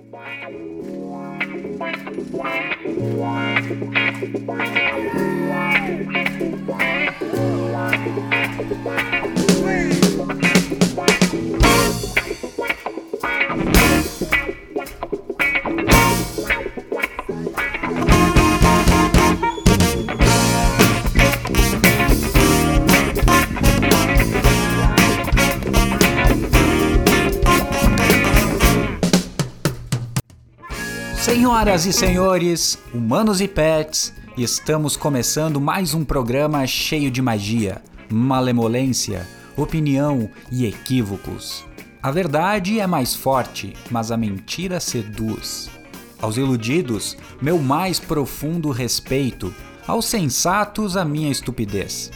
Wait. Senhoras e senhores, humanos e pets, estamos começando mais um programa cheio de magia, malemolência, opinião e equívocos. A verdade é mais forte, mas a mentira seduz. Aos iludidos, meu mais profundo respeito, aos sensatos, a minha estupidez.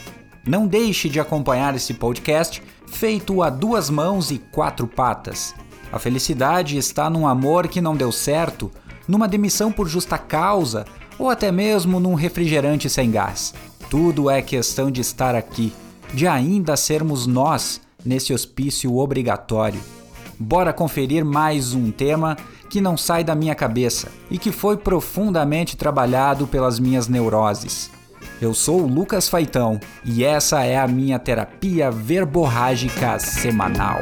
Não deixe de acompanhar esse podcast feito a duas mãos e quatro patas. A felicidade está num amor que não deu certo numa demissão por justa causa ou até mesmo num refrigerante sem gás. Tudo é questão de estar aqui, de ainda sermos nós nesse hospício obrigatório. Bora conferir mais um tema que não sai da minha cabeça e que foi profundamente trabalhado pelas minhas neuroses. Eu sou o Lucas Faitão e essa é a minha terapia verborrágica semanal.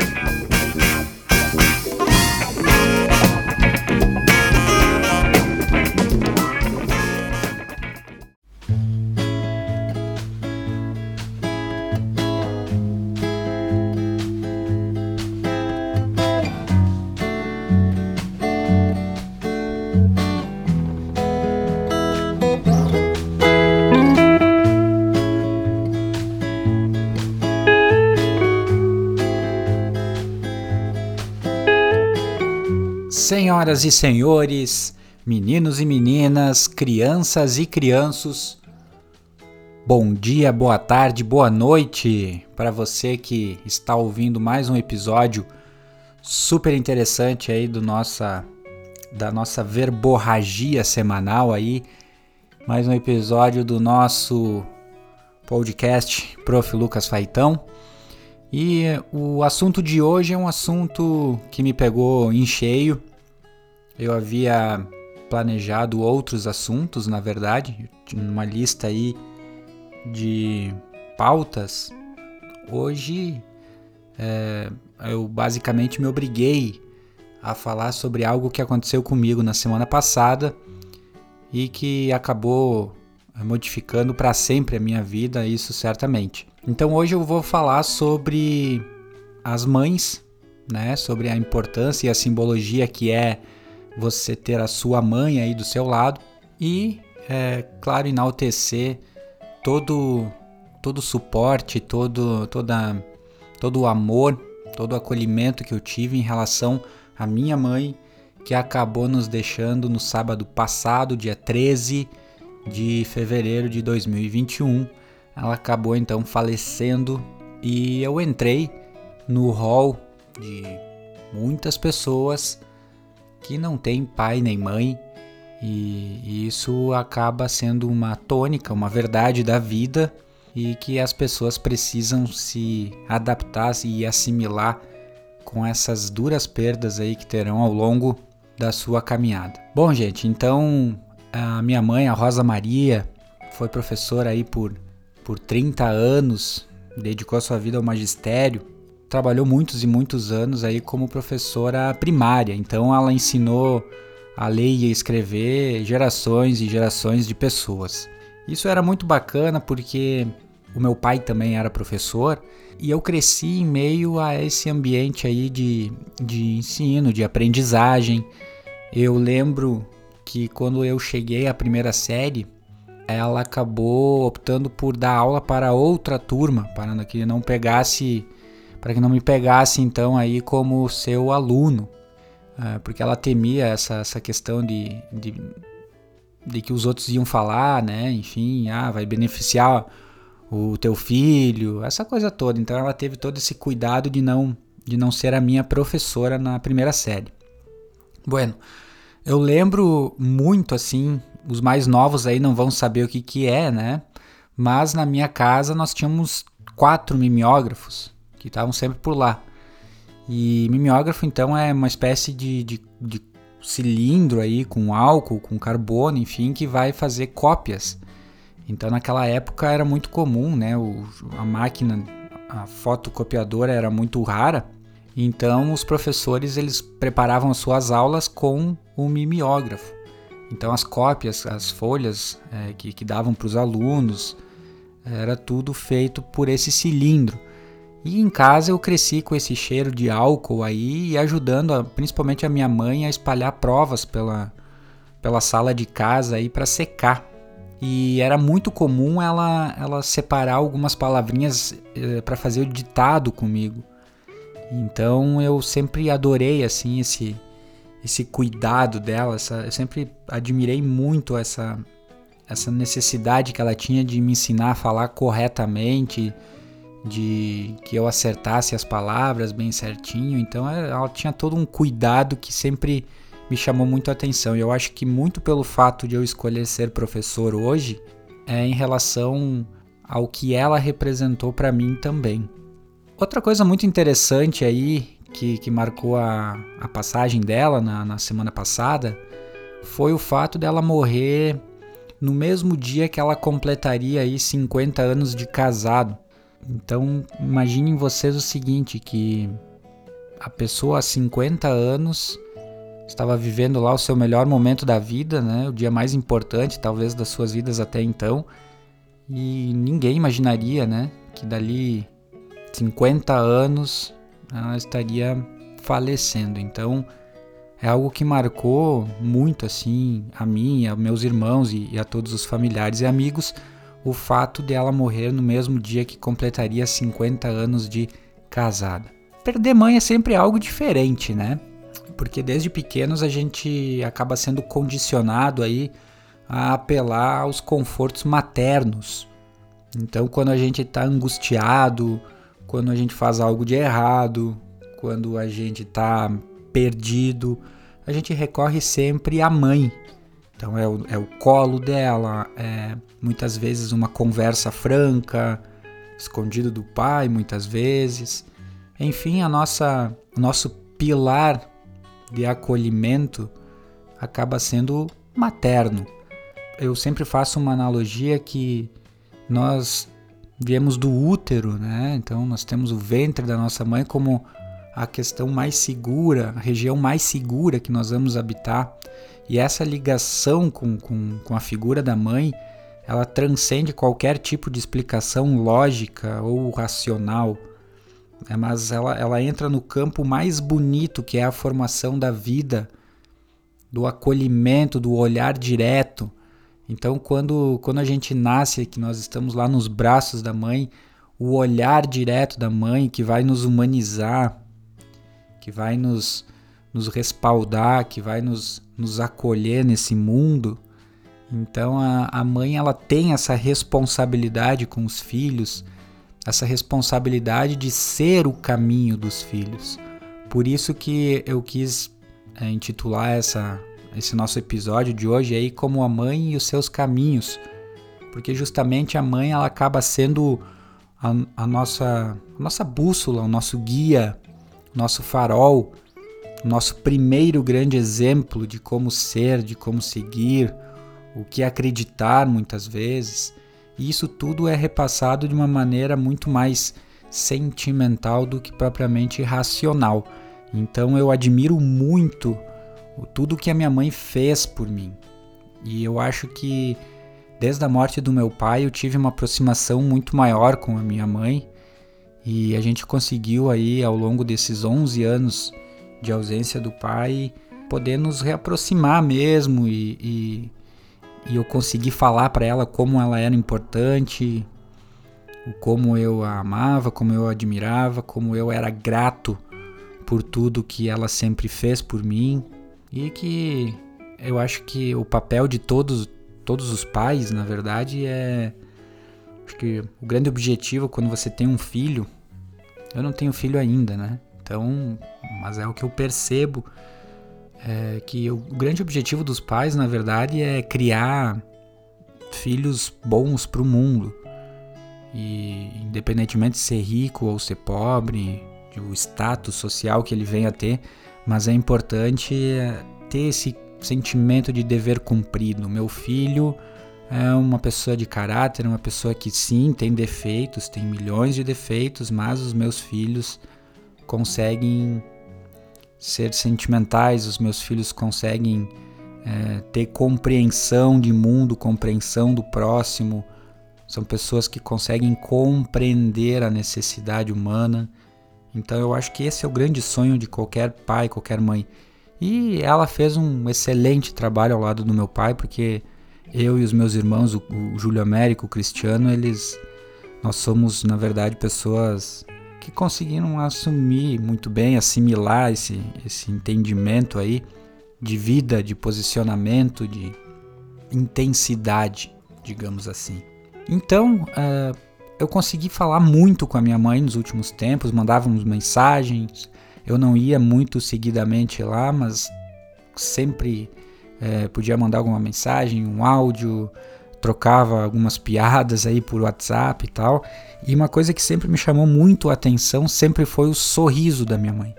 Senhoras e senhores, meninos e meninas, crianças e crianços, bom dia, boa tarde, boa noite para você que está ouvindo mais um episódio super interessante aí do nossa da nossa verborragia semanal aí, mais um episódio do nosso podcast Prof. Lucas Faitão. E o assunto de hoje é um assunto que me pegou em cheio eu havia planejado outros assuntos, na verdade, uma lista aí de pautas. Hoje é, eu basicamente me obriguei a falar sobre algo que aconteceu comigo na semana passada e que acabou modificando para sempre a minha vida, isso certamente. Então hoje eu vou falar sobre as mães, né, sobre a importância e a simbologia que é você ter a sua mãe aí do seu lado e, é, claro, enaltecer todo todo suporte, todo, toda, todo o amor, todo o acolhimento que eu tive em relação à minha mãe, que acabou nos deixando no sábado passado, dia 13 de fevereiro de 2021. Ela acabou então falecendo e eu entrei no hall de muitas pessoas que não tem pai nem mãe, e, isso acaba sendo uma tônica, uma verdade da vida e que as pessoas precisam se adaptar e assimilar com essas duras perdas aí que terão ao longo da sua caminhada. Bom, gente, então a minha mãe, a Rosa Maria, foi professora aí por, por 30 anos, dedicou a sua vida ao magistério trabalhou muitos e muitos anos aí como professora primária. Então ela ensinou a ler e a escrever gerações e gerações de pessoas. Isso era muito bacana porque o meu pai também era professor e eu cresci em meio a esse ambiente aí de, de ensino, de aprendizagem. Eu lembro que quando eu cheguei à primeira série, ela acabou optando por dar aula para outra turma, para que não pegasse para que não me pegasse então aí como seu aluno, é, porque ela temia essa, essa questão de, de, de, que os outros iam falar, né? Enfim, ah, vai beneficiar o teu filho, essa coisa toda. Então ela teve todo esse cuidado de não de não ser a minha professora na primeira série. Bueno, eu lembro muito assim, os mais novos aí não vão saber o que que é, né? Mas na minha casa nós tínhamos quatro mimeógrafos que estavam sempre por lá. E mimeógrafo, então, é uma espécie de, de, de cilindro aí com álcool, com carbono, enfim, que vai fazer cópias. Então naquela época era muito comum, né? O, a máquina, a fotocopiadora era muito rara. Então os professores eles preparavam as suas aulas com o mimeógrafo. Então as cópias, as folhas é, que, que davam para os alunos, era tudo feito por esse cilindro. E em casa eu cresci com esse cheiro de álcool aí e ajudando a, principalmente a minha mãe a espalhar provas pela, pela sala de casa aí para secar. E era muito comum ela, ela separar algumas palavrinhas eh, para fazer o ditado comigo. Então eu sempre adorei assim esse esse cuidado dela, essa, eu sempre admirei muito essa essa necessidade que ela tinha de me ensinar a falar corretamente, de que eu acertasse as palavras bem certinho. Então é, ela tinha todo um cuidado que sempre me chamou muito a atenção. E eu acho que muito pelo fato de eu escolher ser professor hoje é em relação ao que ela representou para mim também. Outra coisa muito interessante aí que, que marcou a, a passagem dela na, na semana passada foi o fato dela morrer no mesmo dia que ela completaria aí 50 anos de casado. Então, imaginem vocês o seguinte, que a pessoa há 50 anos estava vivendo lá o seu melhor momento da vida, né? O dia mais importante, talvez, das suas vidas até então. E ninguém imaginaria, né? Que dali 50 anos ela estaria falecendo. Então, é algo que marcou muito, assim, a mim, a meus irmãos e, e a todos os familiares e amigos, o fato de ela morrer no mesmo dia que completaria 50 anos de casada. Perder mãe é sempre algo diferente, né? Porque desde pequenos a gente acaba sendo condicionado aí a apelar aos confortos maternos. Então, quando a gente está angustiado, quando a gente faz algo de errado, quando a gente está perdido, a gente recorre sempre à mãe, então é o, é o colo dela, é muitas vezes uma conversa franca, escondido do pai, muitas vezes. Enfim, a nossa, o nosso pilar de acolhimento acaba sendo materno. Eu sempre faço uma analogia que nós viemos do útero, né? Então nós temos o ventre da nossa mãe como a questão mais segura, a região mais segura que nós vamos habitar. E essa ligação com, com, com a figura da mãe, ela transcende qualquer tipo de explicação lógica ou racional. É, mas ela, ela entra no campo mais bonito que é a formação da vida, do acolhimento, do olhar direto. Então, quando, quando a gente nasce, que nós estamos lá nos braços da mãe, o olhar direto da mãe que vai nos humanizar, que vai nos, nos respaldar, que vai nos, nos acolher nesse mundo. Então a, a mãe ela tem essa responsabilidade com os filhos, essa responsabilidade de ser o caminho dos filhos. Por isso que eu quis é, intitular essa, esse nosso episódio de hoje aí como a mãe e os seus caminhos, porque justamente a mãe ela acaba sendo a, a nossa, a nossa bússola, o nosso guia, nosso farol, nosso primeiro grande exemplo de como ser, de como seguir, o que acreditar muitas vezes. E isso tudo é repassado de uma maneira muito mais sentimental do que propriamente racional. Então eu admiro muito tudo que a minha mãe fez por mim. E eu acho que desde a morte do meu pai eu tive uma aproximação muito maior com a minha mãe e a gente conseguiu aí ao longo desses 11 anos de ausência do pai poder nos reaproximar mesmo e, e, e eu consegui falar para ela como ela era importante, como eu a amava, como eu a admirava, como eu era grato por tudo que ela sempre fez por mim. E que eu acho que o papel de todos todos os pais, na verdade, é Acho que o grande objetivo quando você tem um filho, eu não tenho filho ainda, né? Então, mas é o que eu percebo é que o grande objetivo dos pais, na verdade, é criar filhos bons para o mundo. E independentemente de ser rico ou ser pobre, o status social que ele venha a ter, mas é importante ter esse sentimento de dever cumprido. Meu filho é uma pessoa de caráter, uma pessoa que sim tem defeitos, tem milhões de defeitos, mas os meus filhos conseguem ser sentimentais, os meus filhos conseguem é, ter compreensão de mundo, compreensão do próximo. São pessoas que conseguem compreender a necessidade humana. Então eu acho que esse é o grande sonho de qualquer pai, qualquer mãe. E ela fez um excelente trabalho ao lado do meu pai, porque eu e os meus irmãos, o, o Júlio Américo, o Cristiano, eles nós somos, na verdade, pessoas que conseguiram assumir muito bem, assimilar esse, esse entendimento aí de vida, de posicionamento, de intensidade, digamos assim. Então, uh, eu consegui falar muito com a minha mãe nos últimos tempos, mandávamos mensagens, eu não ia muito seguidamente lá, mas sempre é, podia mandar alguma mensagem, um áudio, trocava algumas piadas aí por WhatsApp e tal. E uma coisa que sempre me chamou muito a atenção sempre foi o sorriso da minha mãe.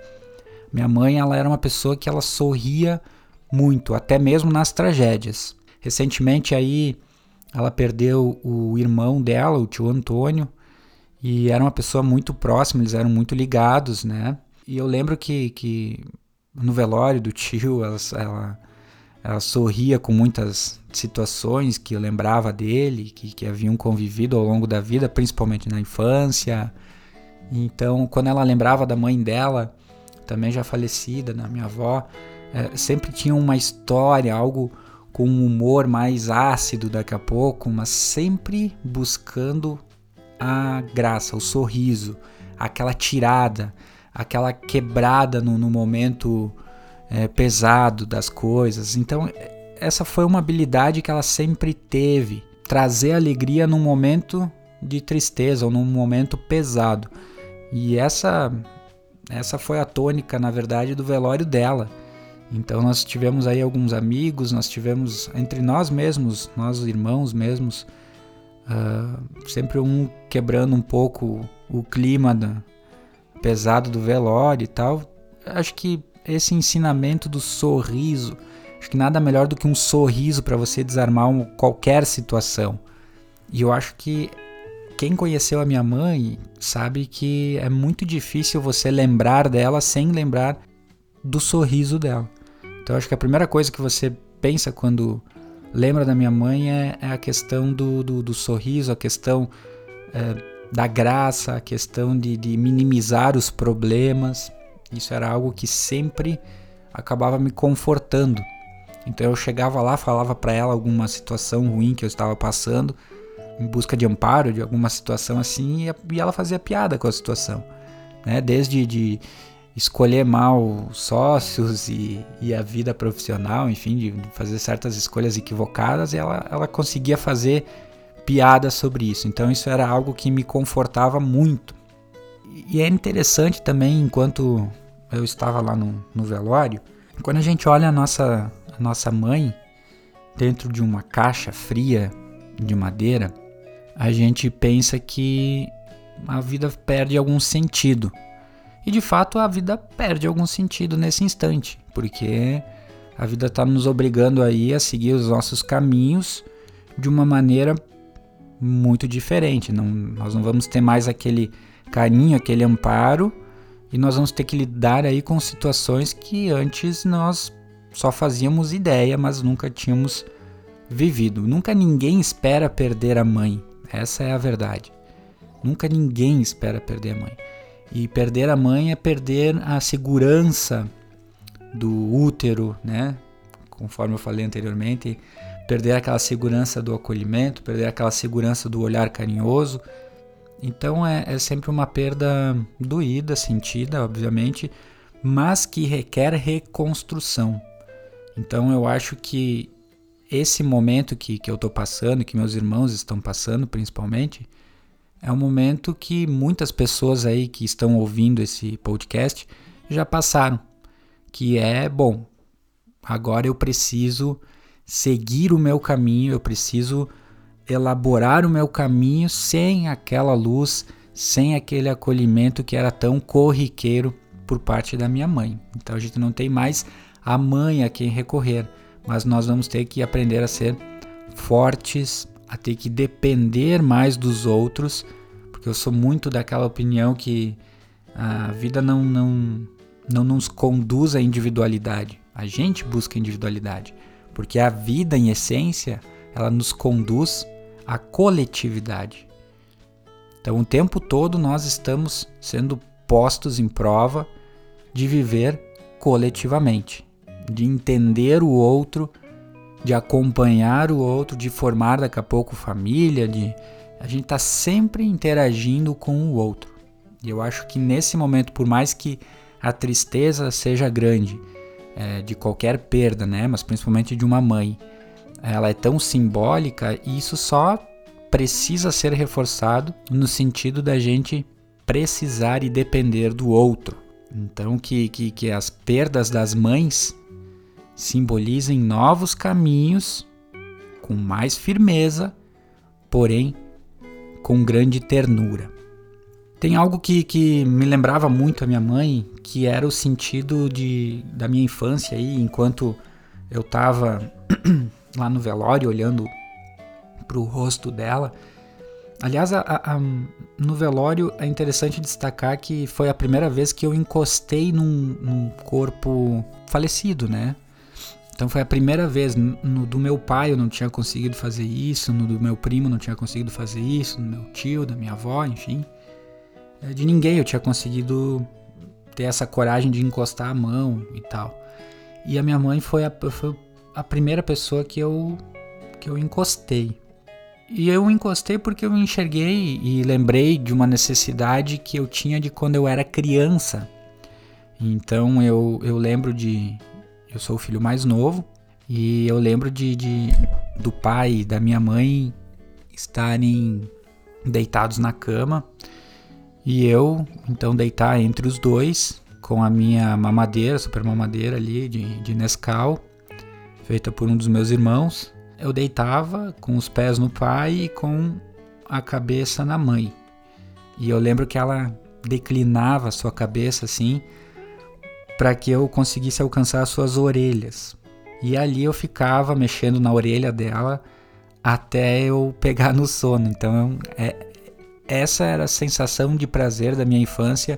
Minha mãe, ela era uma pessoa que ela sorria muito, até mesmo nas tragédias. Recentemente aí ela perdeu o irmão dela, o tio Antônio, e era uma pessoa muito próxima, eles eram muito ligados, né? E eu lembro que, que no velório do tio, ela, ela, ela sorria com muitas situações que lembrava dele, que, que haviam convivido ao longo da vida, principalmente na infância. Então, quando ela lembrava da mãe dela, também já falecida, da minha avó, é, sempre tinha uma história, algo com um humor mais ácido daqui a pouco, mas sempre buscando a graça, o sorriso, aquela tirada, aquela quebrada no, no momento é, pesado das coisas. Então, essa foi uma habilidade que ela sempre teve, trazer alegria num momento de tristeza ou num momento pesado. E essa essa foi a tônica, na verdade, do velório dela. Então nós tivemos aí alguns amigos, nós tivemos entre nós mesmos, nós irmãos mesmos, uh, sempre um quebrando um pouco o clima da, pesado do velório e tal. Acho que esse ensinamento do sorriso, acho que nada melhor do que um sorriso para você desarmar um, qualquer situação. E eu acho que quem conheceu a minha mãe sabe que é muito difícil você lembrar dela sem lembrar do sorriso dela. Então acho que a primeira coisa que você pensa quando lembra da minha mãe é, é a questão do, do, do, sorriso, a questão é, da graça, a questão de, de minimizar os problemas. Isso era algo que sempre acabava me confortando. Então eu chegava lá, falava para ela alguma situação ruim que eu estava passando, em busca de amparo de alguma situação assim, e ela fazia piada com a situação, né? Desde de escolher mal sócios e, e a vida profissional, enfim, de fazer certas escolhas equivocadas, ela, ela conseguia fazer piada sobre isso. Então isso era algo que me confortava muito. E é interessante também, enquanto eu estava lá no, no velório, quando a gente olha a nossa, a nossa mãe dentro de uma caixa fria de madeira, a gente pensa que a vida perde algum sentido. E de fato a vida perde algum sentido nesse instante, porque a vida está nos obrigando aí a seguir os nossos caminhos de uma maneira muito diferente. Não, nós não vamos ter mais aquele carinho, aquele amparo, e nós vamos ter que lidar aí com situações que antes nós só fazíamos ideia, mas nunca tínhamos vivido. Nunca ninguém espera perder a mãe. Essa é a verdade. Nunca ninguém espera perder a mãe. E perder a mãe é perder a segurança do útero, né? Conforme eu falei anteriormente, perder aquela segurança do acolhimento, perder aquela segurança do olhar carinhoso. Então é, é sempre uma perda doída, sentida, obviamente, mas que requer reconstrução. Então eu acho que esse momento que, que eu estou passando, que meus irmãos estão passando principalmente, é um momento que muitas pessoas aí que estão ouvindo esse podcast já passaram. Que é, bom, agora eu preciso seguir o meu caminho, eu preciso elaborar o meu caminho sem aquela luz, sem aquele acolhimento que era tão corriqueiro por parte da minha mãe. Então a gente não tem mais a mãe a quem recorrer, mas nós vamos ter que aprender a ser fortes, a ter que depender mais dos outros, porque eu sou muito daquela opinião que a vida não, não, não nos conduz à individualidade. A gente busca individualidade, porque a vida, em essência, ela nos conduz à coletividade. Então, o tempo todo nós estamos sendo postos em prova de viver coletivamente, de entender o outro, de acompanhar o outro, de formar daqui a pouco família, de a gente está sempre interagindo com o outro. E eu acho que nesse momento, por mais que a tristeza seja grande, é, de qualquer perda, né, mas principalmente de uma mãe, ela é tão simbólica e isso só precisa ser reforçado no sentido da gente precisar e depender do outro. Então, que, que, que as perdas das mães simbolizem novos caminhos com mais firmeza, porém com grande ternura. Tem algo que, que me lembrava muito a minha mãe, que era o sentido de, da minha infância aí, enquanto eu estava lá no velório olhando para o rosto dela. Aliás, a, a, no velório é interessante destacar que foi a primeira vez que eu encostei num, num corpo falecido, né? Então foi a primeira vez. No do meu pai eu não tinha conseguido fazer isso, no do meu primo não tinha conseguido fazer isso, no meu tio, da minha avó, enfim. É, de ninguém eu tinha conseguido ter essa coragem de encostar a mão e tal. E a minha mãe foi a, foi a primeira pessoa que eu, que eu encostei. E eu encostei porque eu enxerguei e lembrei de uma necessidade que eu tinha de quando eu era criança. Então eu, eu lembro de. Eu sou o filho mais novo e eu lembro de, de do pai e da minha mãe estarem deitados na cama e eu, então, deitar entre os dois com a minha mamadeira, super mamadeira ali de, de Nescau, feita por um dos meus irmãos. Eu deitava com os pés no pai e com a cabeça na mãe. E eu lembro que ela declinava a sua cabeça assim para que eu conseguisse alcançar as suas orelhas. E ali eu ficava mexendo na orelha dela até eu pegar no sono. Então é, essa era a sensação de prazer da minha infância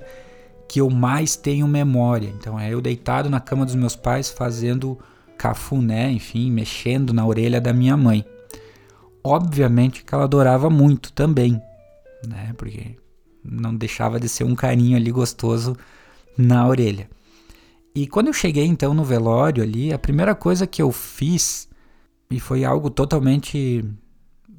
que eu mais tenho memória. Então é eu deitado na cama dos meus pais fazendo cafuné, enfim, mexendo na orelha da minha mãe. Obviamente que ela adorava muito também, né? Porque não deixava de ser um carinho ali gostoso na orelha. E quando eu cheguei então no velório ali, a primeira coisa que eu fiz e foi algo totalmente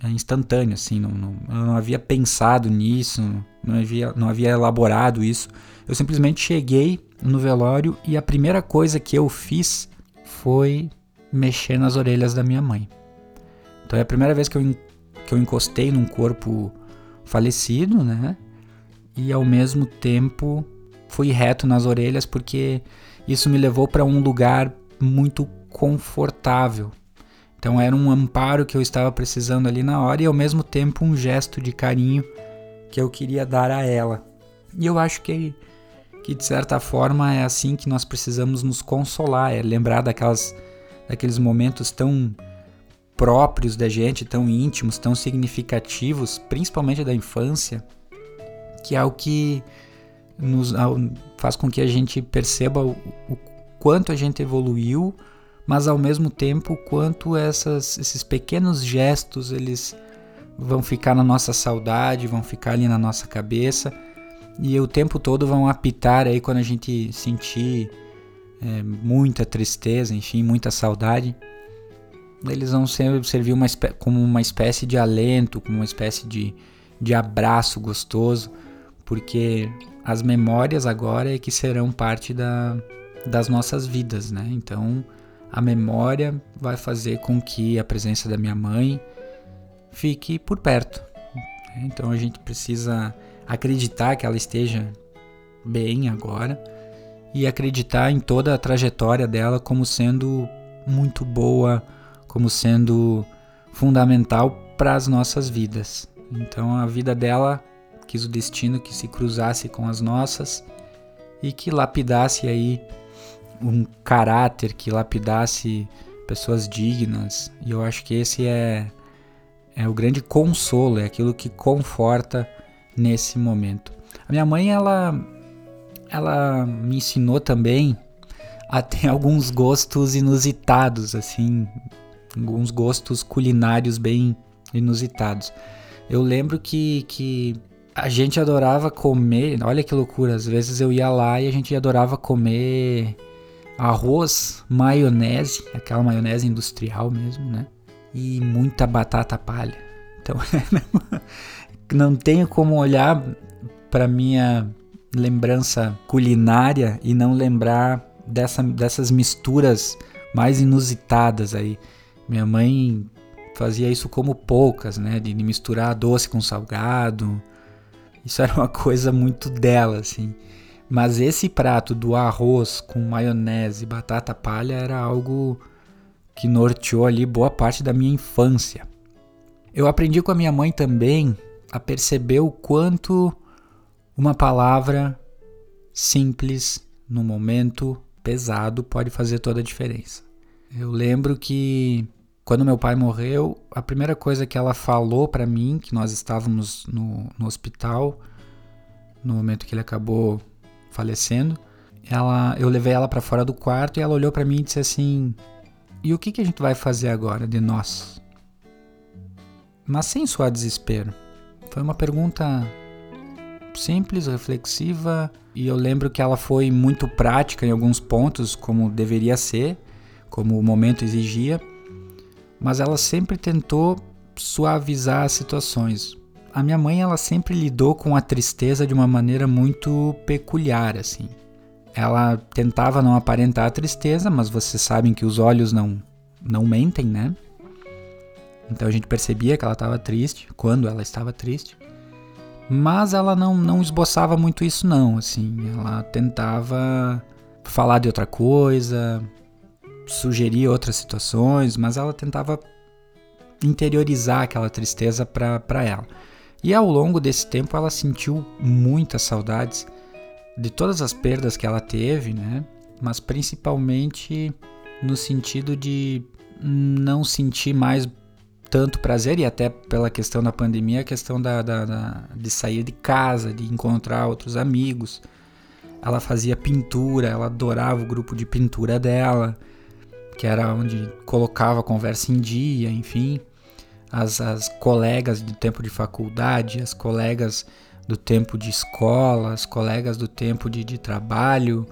é instantâneo, assim, não, não, eu não havia pensado nisso, não havia, não havia elaborado isso. Eu simplesmente cheguei no velório e a primeira coisa que eu fiz foi mexer nas orelhas da minha mãe. Então é a primeira vez que eu, que eu encostei num corpo falecido, né? E ao mesmo tempo fui reto nas orelhas porque isso me levou para um lugar muito confortável, então era um amparo que eu estava precisando ali na hora e ao mesmo tempo um gesto de carinho que eu queria dar a ela. E eu acho que, que de certa forma é assim que nós precisamos nos consolar, é lembrar daquelas, daqueles momentos tão próprios da gente, tão íntimos, tão significativos, principalmente da infância, que é o que nos faz com que a gente perceba o, o quanto a gente evoluiu mas ao mesmo tempo quanto essas, esses pequenos gestos eles vão ficar na nossa saudade, vão ficar ali na nossa cabeça e o tempo todo vão apitar aí quando a gente sentir é, muita tristeza, enfim, muita saudade. Eles vão ser, servir uma, como uma espécie de alento, como uma espécie de, de abraço gostoso, porque as memórias agora é que serão parte da, das nossas vidas, né? Então, a memória vai fazer com que a presença da minha mãe fique por perto. Então a gente precisa acreditar que ela esteja bem agora e acreditar em toda a trajetória dela como sendo muito boa, como sendo fundamental para as nossas vidas. Então a vida dela quis o destino que se cruzasse com as nossas e que lapidasse aí um caráter que lapidasse pessoas dignas. E eu acho que esse é, é o grande consolo, é aquilo que conforta nesse momento. A minha mãe, ela, ela me ensinou também a ter alguns gostos inusitados, assim, alguns gostos culinários bem inusitados. Eu lembro que, que a gente adorava comer, olha que loucura, às vezes eu ia lá e a gente adorava comer arroz, maionese, aquela maionese industrial mesmo, né? E muita batata palha. Então, não tenho como olhar para minha lembrança culinária e não lembrar dessa, dessas misturas mais inusitadas aí. Minha mãe fazia isso como poucas, né? De misturar doce com salgado. Isso era uma coisa muito dela, assim. Mas esse prato do arroz com maionese e batata palha era algo que norteou ali boa parte da minha infância. Eu aprendi com a minha mãe também a perceber o quanto uma palavra simples no momento pesado pode fazer toda a diferença. Eu lembro que quando meu pai morreu, a primeira coisa que ela falou para mim, que nós estávamos no, no hospital, no momento que ele acabou falecendo, ela, eu levei ela para fora do quarto e ela olhou para mim e disse assim: "E o que que a gente vai fazer agora de nós?" Mas sem suar desespero. Foi uma pergunta simples, reflexiva, e eu lembro que ela foi muito prática em alguns pontos, como deveria ser, como o momento exigia, mas ela sempre tentou suavizar as situações a minha mãe ela sempre lidou com a tristeza de uma maneira muito peculiar, assim. Ela tentava não aparentar a tristeza, mas vocês sabem que os olhos não não mentem, né? Então a gente percebia que ela estava triste quando ela estava triste. Mas ela não, não esboçava muito isso não, assim. Ela tentava falar de outra coisa, sugerir outras situações, mas ela tentava interiorizar aquela tristeza para ela. E ao longo desse tempo ela sentiu muitas saudades de todas as perdas que ela teve, né? Mas principalmente no sentido de não sentir mais tanto prazer e até pela questão da pandemia, a questão da, da, da, de sair de casa, de encontrar outros amigos. Ela fazia pintura, ela adorava o grupo de pintura dela, que era onde colocava a conversa em dia, enfim as, as colegas do tempo de faculdade, as colegas do tempo de escola, as colegas do tempo de, de trabalho.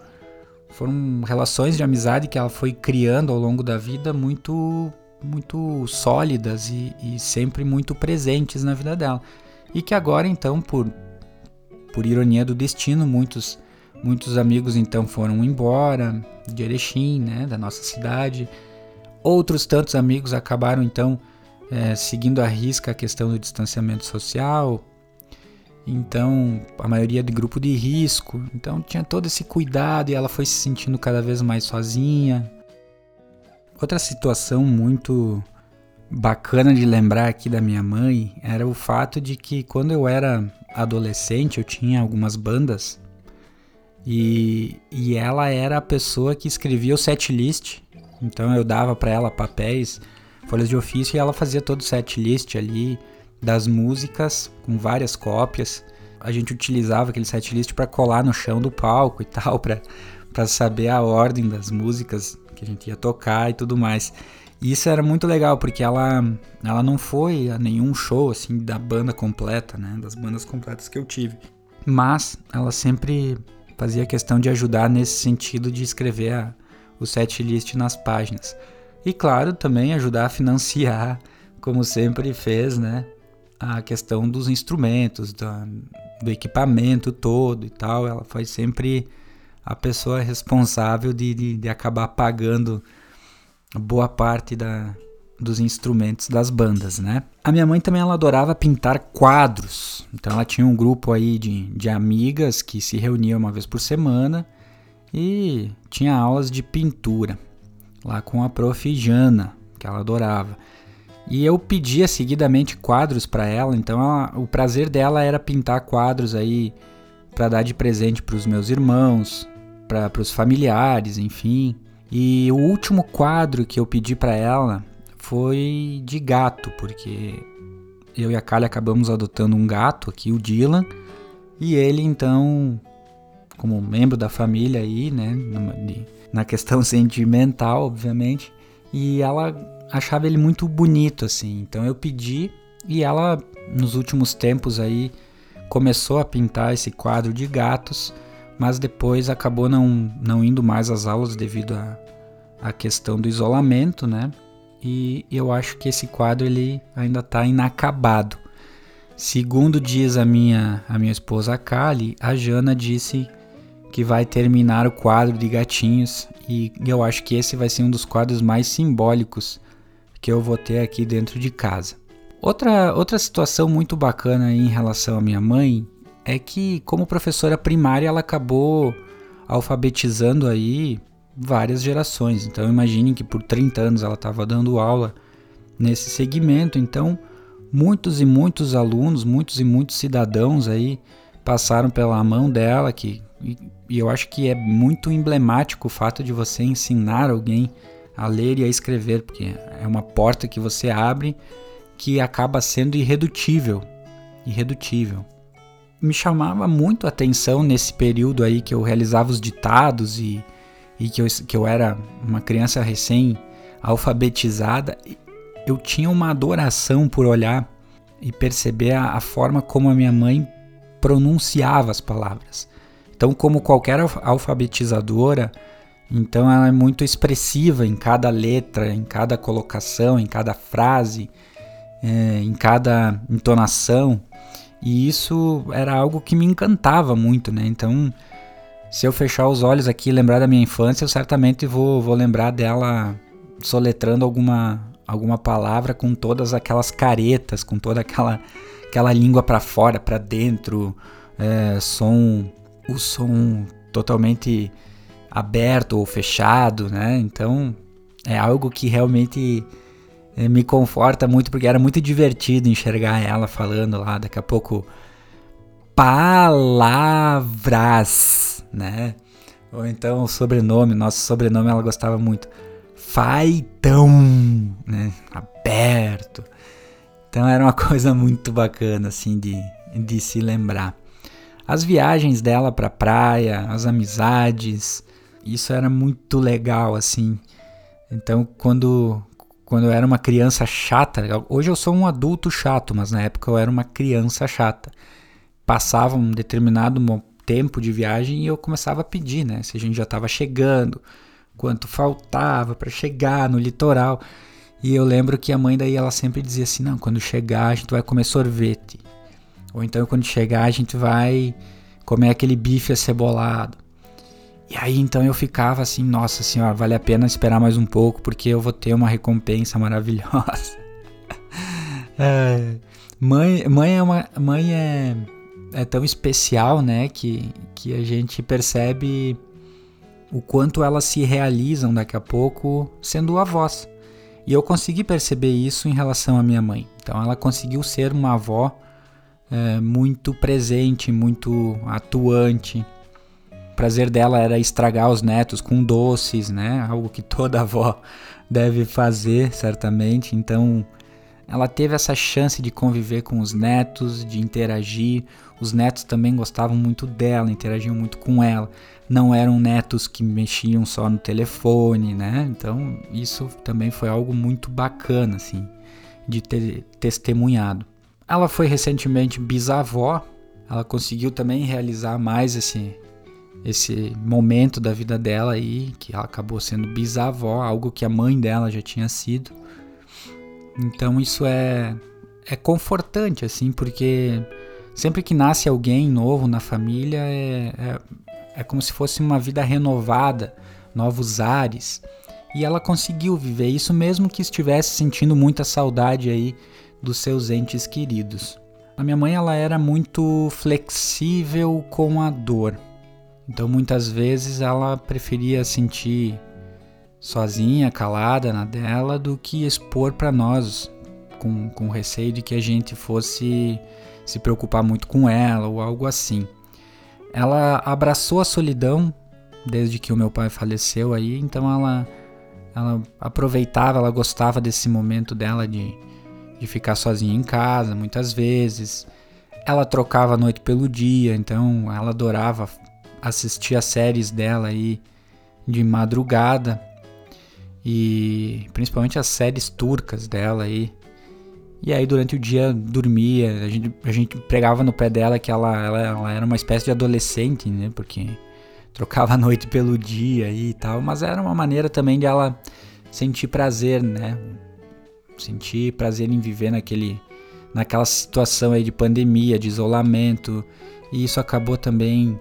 Foram relações de amizade que ela foi criando ao longo da vida muito, muito sólidas e, e sempre muito presentes na vida dela. E que agora, então, por, por ironia do destino, muitos, muitos amigos então foram embora de Erechim, né, da nossa cidade. Outros tantos amigos acabaram então é, seguindo à risca a questão do distanciamento social. Então, a maioria de grupo de risco. Então, tinha todo esse cuidado e ela foi se sentindo cada vez mais sozinha. Outra situação muito bacana de lembrar aqui da minha mãe era o fato de que quando eu era adolescente eu tinha algumas bandas e, e ela era a pessoa que escrevia o set list. Então eu dava para ela papéis folhas de ofício e ela fazia todo o set list ali das músicas com várias cópias. A gente utilizava aquele set list para colar no chão do palco e tal, para saber a ordem das músicas que a gente ia tocar e tudo mais. E isso era muito legal porque ela ela não foi a nenhum show assim da banda completa, né, das bandas completas que eu tive. Mas ela sempre fazia questão de ajudar nesse sentido de escrever a, o set list nas páginas. E claro, também ajudar a financiar, como sempre fez, né? A questão dos instrumentos, do equipamento todo e tal. Ela foi sempre a pessoa responsável de, de, de acabar pagando boa parte da, dos instrumentos das bandas, né? A minha mãe também ela adorava pintar quadros. Então ela tinha um grupo aí de, de amigas que se reuniam uma vez por semana e tinha aulas de pintura lá com a prof. Jana, que ela adorava. E eu pedia seguidamente quadros para ela, então ela, o prazer dela era pintar quadros aí para dar de presente para os meus irmãos, para os familiares, enfim. E o último quadro que eu pedi para ela foi de gato, porque eu e a Kali acabamos adotando um gato aqui, o Dylan, e ele então, como membro da família aí, né, na questão sentimental, obviamente, e ela achava ele muito bonito assim. Então eu pedi e ela nos últimos tempos aí começou a pintar esse quadro de gatos, mas depois acabou não, não indo mais às aulas devido à a, a, questão do isolamento, né? E eu acho que esse quadro ele ainda está inacabado. Segundo diz a minha, a minha esposa Kali, a Jana disse que vai terminar o quadro de gatinhos e eu acho que esse vai ser um dos quadros mais simbólicos que eu vou ter aqui dentro de casa. Outra, outra situação muito bacana em relação à minha mãe é que, como professora primária, ela acabou alfabetizando aí várias gerações. Então, imagine que por 30 anos ela estava dando aula nesse segmento. Então, muitos e muitos alunos, muitos e muitos cidadãos aí passaram pela mão dela, que e eu acho que é muito emblemático o fato de você ensinar alguém a ler e a escrever, porque é uma porta que você abre que acaba sendo irredutível. Irredutível. Me chamava muito a atenção nesse período aí que eu realizava os ditados e, e que, eu, que eu era uma criança recém-alfabetizada. Eu tinha uma adoração por olhar e perceber a, a forma como a minha mãe pronunciava as palavras. Então, como qualquer alfabetizadora, então ela é muito expressiva em cada letra, em cada colocação, em cada frase é, em cada entonação. E isso era algo que me encantava muito, né? Então, se eu fechar os olhos aqui e lembrar da minha infância, eu certamente vou, vou lembrar dela soletrando alguma, alguma palavra com todas aquelas caretas, com toda aquela, aquela língua para fora, para dentro, é, som, o som totalmente aberto ou fechado, né? Então, é algo que realmente me conforta muito porque era muito divertido enxergar ela falando lá daqui a pouco palavras, né? Ou então o sobrenome, nosso sobrenome ela gostava muito. Faitão, né? Aberto. Então era uma coisa muito bacana assim de, de se lembrar. As viagens dela para praia, as amizades, isso era muito legal assim. Então quando quando eu era uma criança chata. Hoje eu sou um adulto chato, mas na época eu era uma criança chata. Passava um determinado tempo de viagem e eu começava a pedir, né? Se a gente já estava chegando, quanto faltava para chegar no litoral. E eu lembro que a mãe daí ela sempre dizia assim: "Não, quando chegar a gente vai comer sorvete". Ou então quando chegar a gente vai comer aquele bife acebolado. E aí então eu ficava assim, nossa senhora, vale a pena esperar mais um pouco porque eu vou ter uma recompensa maravilhosa. é, mãe, mãe é uma, mãe é, é tão especial, né, que, que a gente percebe o quanto elas se realizam daqui a pouco sendo avós. E eu consegui perceber isso em relação à minha mãe. Então ela conseguiu ser uma avó é, muito presente, muito atuante prazer dela era estragar os netos com doces, né? Algo que toda avó deve fazer, certamente. Então, ela teve essa chance de conviver com os netos, de interagir. Os netos também gostavam muito dela, interagiam muito com ela. Não eram netos que mexiam só no telefone, né? Então, isso também foi algo muito bacana, assim, de ter testemunhado. Ela foi recentemente bisavó. Ela conseguiu também realizar mais esse esse momento da vida dela aí, que ela acabou sendo bisavó, algo que a mãe dela já tinha sido. Então isso é é confortante assim, porque sempre que nasce alguém novo na família é, é, é como se fosse uma vida renovada, novos ares. E ela conseguiu viver isso mesmo que estivesse sentindo muita saudade aí dos seus entes queridos. A minha mãe ela era muito flexível com a dor. Então muitas vezes ela preferia sentir sozinha, calada na dela, do que expor para nós, com, com receio de que a gente fosse se preocupar muito com ela ou algo assim. Ela abraçou a solidão desde que o meu pai faleceu aí, então ela ela aproveitava, ela gostava desse momento dela de, de ficar sozinha em casa, muitas vezes. Ela trocava a noite pelo dia, então ela adorava assistir as séries dela aí de madrugada e principalmente as séries turcas dela aí. E aí durante o dia dormia, a gente, a gente pregava no pé dela que ela, ela, ela era uma espécie de adolescente, né? Porque trocava a noite pelo dia e tal, mas era uma maneira também de ela sentir prazer, né? Sentir prazer em viver naquele naquela situação aí de pandemia, de isolamento, e isso acabou também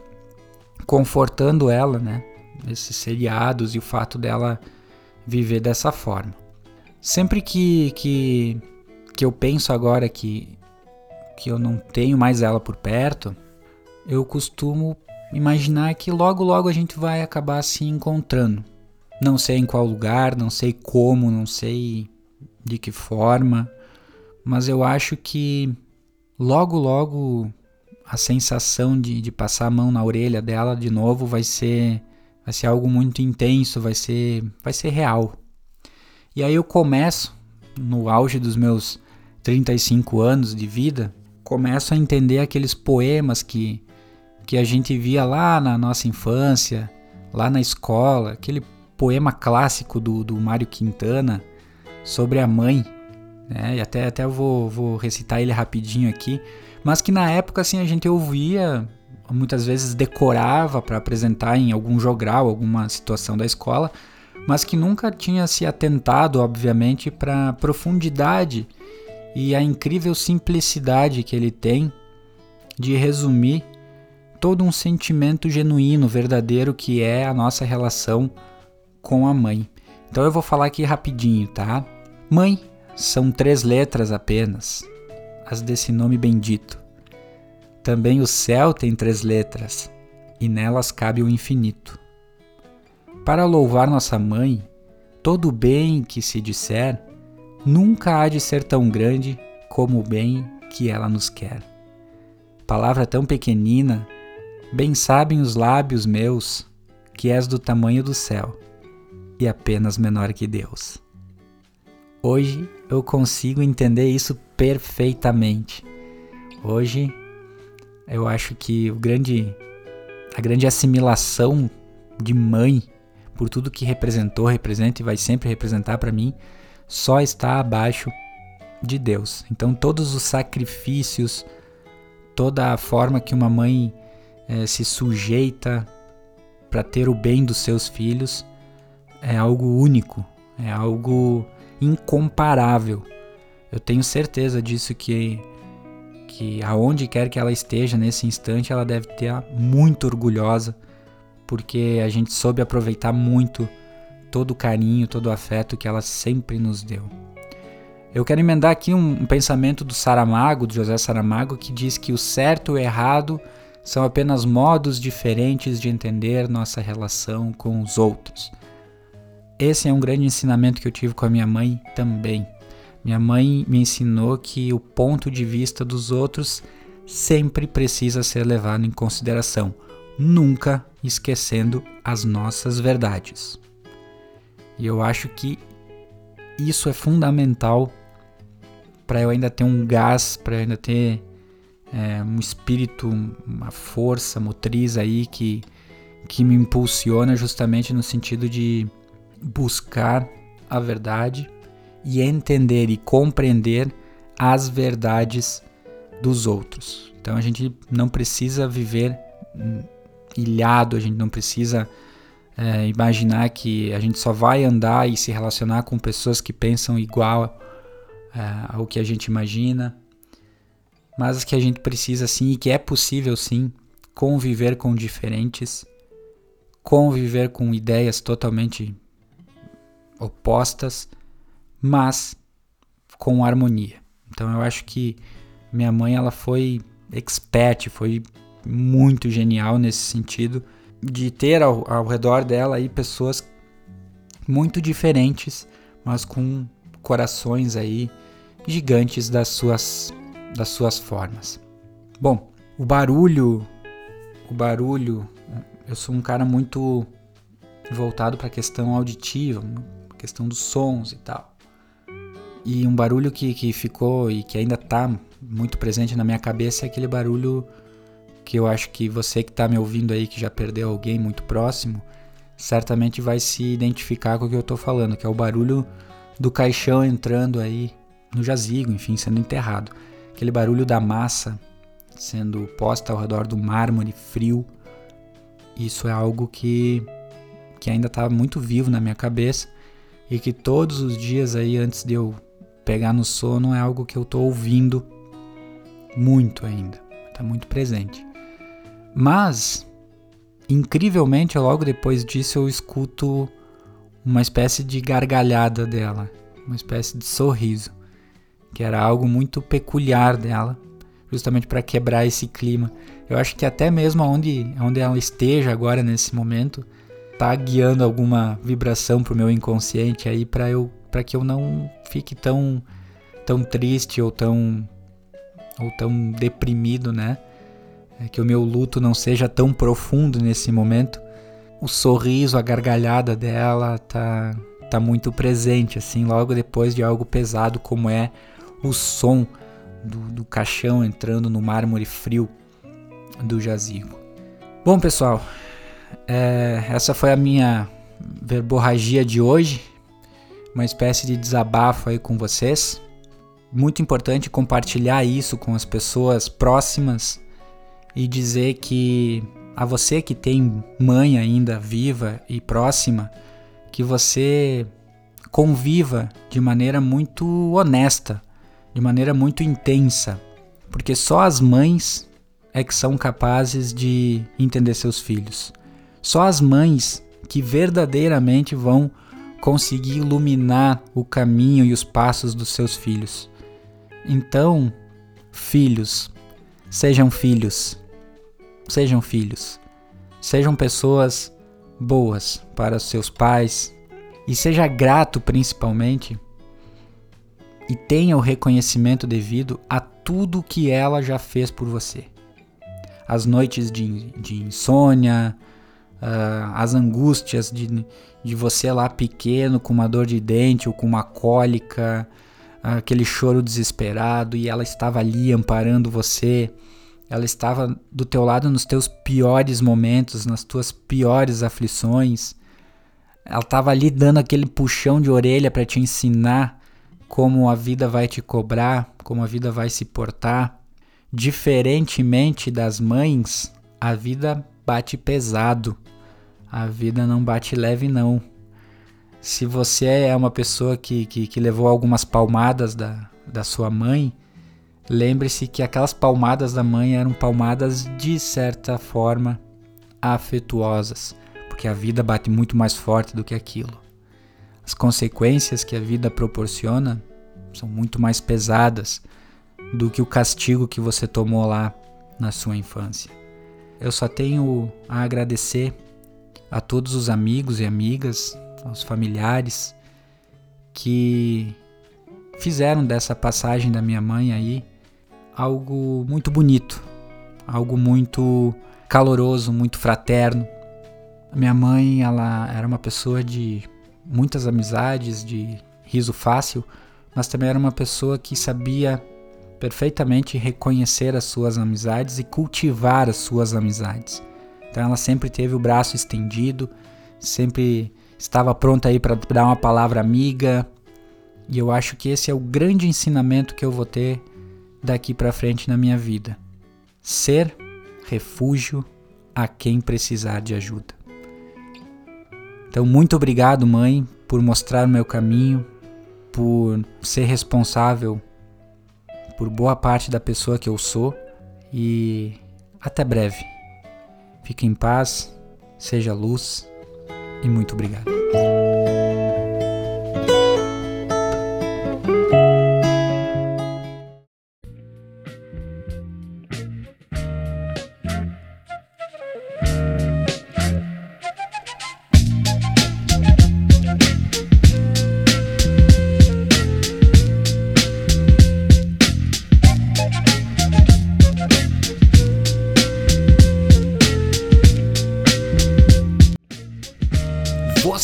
confortando ela, né? Esses seriados e o fato dela viver dessa forma. Sempre que que, que eu penso agora que que eu não tenho mais ela por perto, eu costumo imaginar que logo logo a gente vai acabar se encontrando. Não sei em qual lugar, não sei como, não sei de que forma, mas eu acho que logo logo a sensação de, de passar a mão na orelha dela de novo vai ser vai ser algo muito intenso, vai ser vai ser real. E aí eu começo no auge dos meus 35 anos de vida, começo a entender aqueles poemas que que a gente via lá na nossa infância, lá na escola, aquele poema clássico do, do Mário Quintana sobre a mãe, né? E até, até eu vou, vou recitar ele rapidinho aqui, mas que na época assim a gente ouvia, muitas vezes decorava para apresentar em algum jogral, alguma situação da escola, mas que nunca tinha se atentado, obviamente, para a profundidade e a incrível simplicidade que ele tem de resumir todo um sentimento genuíno, verdadeiro que é a nossa relação com a mãe. Então eu vou falar aqui rapidinho, tá? Mãe são três letras apenas, as desse nome bendito. Também o céu tem três letras, e nelas cabe o infinito. Para louvar nossa mãe, todo o bem que se disser nunca há de ser tão grande como o bem que ela nos quer. Palavra tão pequenina Bem sabem os lábios meus que és do tamanho do céu e apenas menor que Deus. Hoje eu consigo entender isso perfeitamente. Hoje eu acho que o grande a grande assimilação de mãe por tudo que representou, representa e vai sempre representar para mim, só está abaixo de Deus. Então todos os sacrifícios, toda a forma que uma mãe é, se sujeita para ter o bem dos seus filhos é algo único, é algo incomparável. Eu tenho certeza disso que que aonde quer que ela esteja nesse instante, ela deve estar muito orgulhosa, porque a gente soube aproveitar muito todo o carinho, todo o afeto que ela sempre nos deu. Eu quero emendar aqui um, um pensamento do Saramago, do José Saramago, que diz que o certo e o errado são apenas modos diferentes de entender nossa relação com os outros. Esse é um grande ensinamento que eu tive com a minha mãe também. Minha mãe me ensinou que o ponto de vista dos outros sempre precisa ser levado em consideração, nunca esquecendo as nossas verdades. E eu acho que isso é fundamental para eu ainda ter um gás, para eu ainda ter é, um espírito, uma força motriz aí que, que me impulsiona justamente no sentido de buscar a verdade e entender e compreender as verdades dos outros. Então a gente não precisa viver ilhado, a gente não precisa é, imaginar que a gente só vai andar e se relacionar com pessoas que pensam igual é, ao que a gente imagina mas que a gente precisa sim e que é possível sim conviver com diferentes, conviver com ideias totalmente opostas, mas com harmonia. Então eu acho que minha mãe ela foi expert, foi muito genial nesse sentido de ter ao, ao redor dela aí pessoas muito diferentes, mas com corações aí gigantes das suas das suas formas. Bom, o barulho, o barulho, eu sou um cara muito voltado para a questão auditiva, questão dos sons e tal. E um barulho que, que ficou e que ainda está muito presente na minha cabeça é aquele barulho que eu acho que você que está me ouvindo aí, que já perdeu alguém muito próximo, certamente vai se identificar com o que eu estou falando, que é o barulho do caixão entrando aí no jazigo, enfim, sendo enterrado. Aquele barulho da massa sendo posta ao redor do mármore frio. Isso é algo que, que ainda está muito vivo na minha cabeça e que todos os dias aí antes de eu pegar no sono é algo que eu estou ouvindo muito ainda, está muito presente. Mas incrivelmente logo depois disso eu escuto uma espécie de gargalhada dela, uma espécie de sorriso, que era algo muito peculiar dela, justamente para quebrar esse clima. Eu acho que até mesmo onde, onde ela esteja agora nesse momento, tá guiando alguma vibração pro meu inconsciente aí para eu para que eu não fique tão tão triste ou tão ou tão deprimido, né? É que o meu luto não seja tão profundo nesse momento. O sorriso, a gargalhada dela tá tá muito presente assim, logo depois de algo pesado como é o som do, do caixão entrando no mármore frio do jazigo. Bom, pessoal, é, essa foi a minha verborragia de hoje, uma espécie de desabafo aí com vocês. Muito importante compartilhar isso com as pessoas próximas e dizer que a você que tem mãe ainda viva e próxima, que você conviva de maneira muito honesta, de maneira muito intensa, porque só as mães é que são capazes de entender seus filhos. Só as mães que verdadeiramente vão conseguir iluminar o caminho e os passos dos seus filhos. Então, filhos, sejam filhos, sejam filhos, sejam pessoas boas para os seus pais e seja grato principalmente e tenha o reconhecimento devido a tudo que ela já fez por você. As noites de, de insônia, uh, as angústias de, de você lá pequeno com uma dor de dente ou com uma cólica, uh, aquele choro desesperado e ela estava ali amparando você. Ela estava do teu lado nos teus piores momentos, nas tuas piores aflições. Ela estava ali dando aquele puxão de orelha para te ensinar como a vida vai te cobrar, como a vida vai se portar. Diferentemente das mães, a vida bate pesado. A vida não bate leve, não. Se você é uma pessoa que, que, que levou algumas palmadas da, da sua mãe, lembre-se que aquelas palmadas da mãe eram palmadas de certa forma afetuosas, porque a vida bate muito mais forte do que aquilo. As consequências que a vida proporciona são muito mais pesadas do que o castigo que você tomou lá na sua infância. Eu só tenho a agradecer a todos os amigos e amigas, aos familiares que fizeram dessa passagem da minha mãe aí algo muito bonito, algo muito caloroso, muito fraterno. A minha mãe, ela era uma pessoa de muitas amizades, de riso fácil, mas também era uma pessoa que sabia perfeitamente reconhecer as suas amizades e cultivar as suas amizades. Então ela sempre teve o braço estendido, sempre estava pronta aí para dar uma palavra amiga. E eu acho que esse é o grande ensinamento que eu vou ter daqui para frente na minha vida. Ser refúgio a quem precisar de ajuda. Então, muito obrigado, mãe, por mostrar o meu caminho, por ser responsável por boa parte da pessoa que eu sou e até breve. Fique em paz, seja luz e muito obrigado.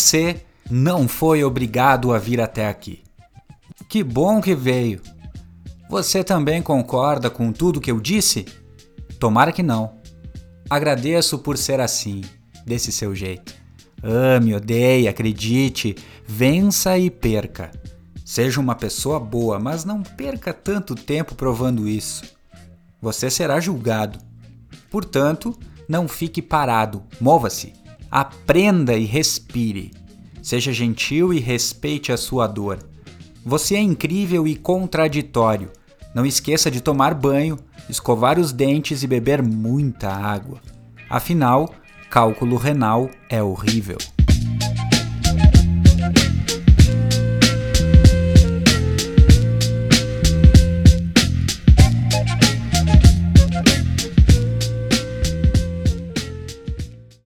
Você não foi obrigado a vir até aqui. Que bom que veio. Você também concorda com tudo que eu disse? Tomara que não. Agradeço por ser assim, desse seu jeito. Ame, odeie, acredite, vença e perca. Seja uma pessoa boa, mas não perca tanto tempo provando isso. Você será julgado. Portanto, não fique parado, mova-se, aprenda e respire. Seja gentil e respeite a sua dor. Você é incrível e contraditório. Não esqueça de tomar banho, escovar os dentes e beber muita água. Afinal, cálculo renal é horrível.